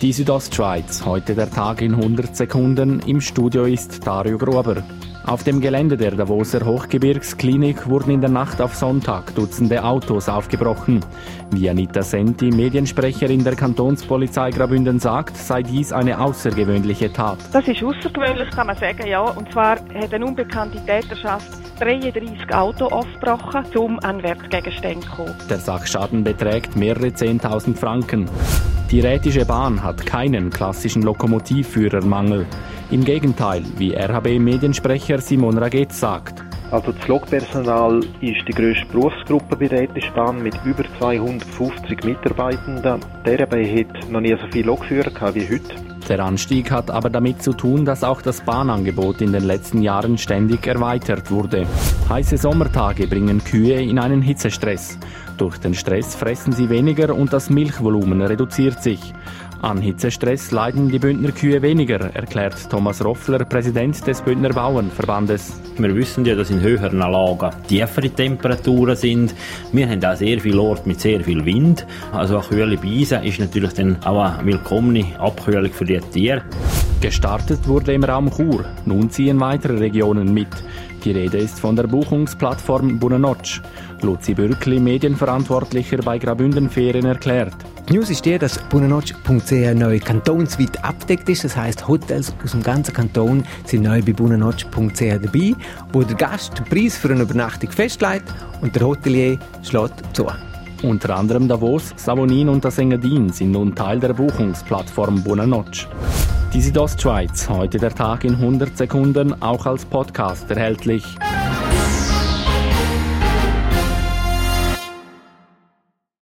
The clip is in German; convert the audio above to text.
Die Südostschweiz, heute der Tag in 100 Sekunden. Im Studio ist Dario Gruber. Auf dem Gelände der Davoser Hochgebirgsklinik wurden in der Nacht auf Sonntag Dutzende Autos aufgebrochen. Wie Anita Senti, Mediensprecherin der Kantonspolizei Graubünden sagt, sei dies eine außergewöhnliche Tat. Das ist außergewöhnlich, kann man sagen, ja. Und zwar hat eine unbekannte Täterschaft 33 Autos aufgebrochen, um an Wertgegenstände zu kommen. Der Sachschaden beträgt mehrere 10.000 Franken. Die Rätische Bahn hat keinen klassischen Lokomotivführermangel. Im Gegenteil, wie RHB-Mediensprecher Simon Ragetz sagt. Also das Lokpersonal ist die grösste Berufsgruppe bei der Rätische Bahn mit über 250 Mitarbeitenden. Die RHB hat noch nie so viele Lokführer wie heute. Der Anstieg hat aber damit zu tun, dass auch das Bahnangebot in den letzten Jahren ständig erweitert wurde. Heiße Sommertage bringen Kühe in einen Hitzestress. Durch den Stress fressen sie weniger und das Milchvolumen reduziert sich. An Hitzestress leiden die Bündner Kühe weniger, erklärt Thomas Roffler, Präsident des Bündner Bauernverbandes. Wir wissen ja, dass in höheren Lagen tiefere Temperaturen sind. Wir haben auch sehr viele Orte mit sehr viel Wind. Also eine kühle Beise ist natürlich dann auch eine willkommene Abkühlung für Tiere. Gestartet wurde im Raum Chur. Nun ziehen weitere Regionen mit. Die Rede ist von der Buchungsplattform Bunenotsch. Luzi Bürkli, Medienverantwortlicher bei Grabünden Ferien, erklärt. Die News ist die, dass bunenotsch.ch neu kantonsweit abdeckt ist. Das heißt, Hotels aus dem ganzen Kanton sind neu bei bunenotsch.ch dabei, wo der Gast den Preis für eine Übernachtung festlegt und der Hotelier schlägt zu. Unter anderem Davos, Savonin und das Engadin sind nun Teil der Buchungsplattform Bunenotsch. Die Südostschweiz, heute der Tag in 100 Sekunden, auch als Podcast erhältlich.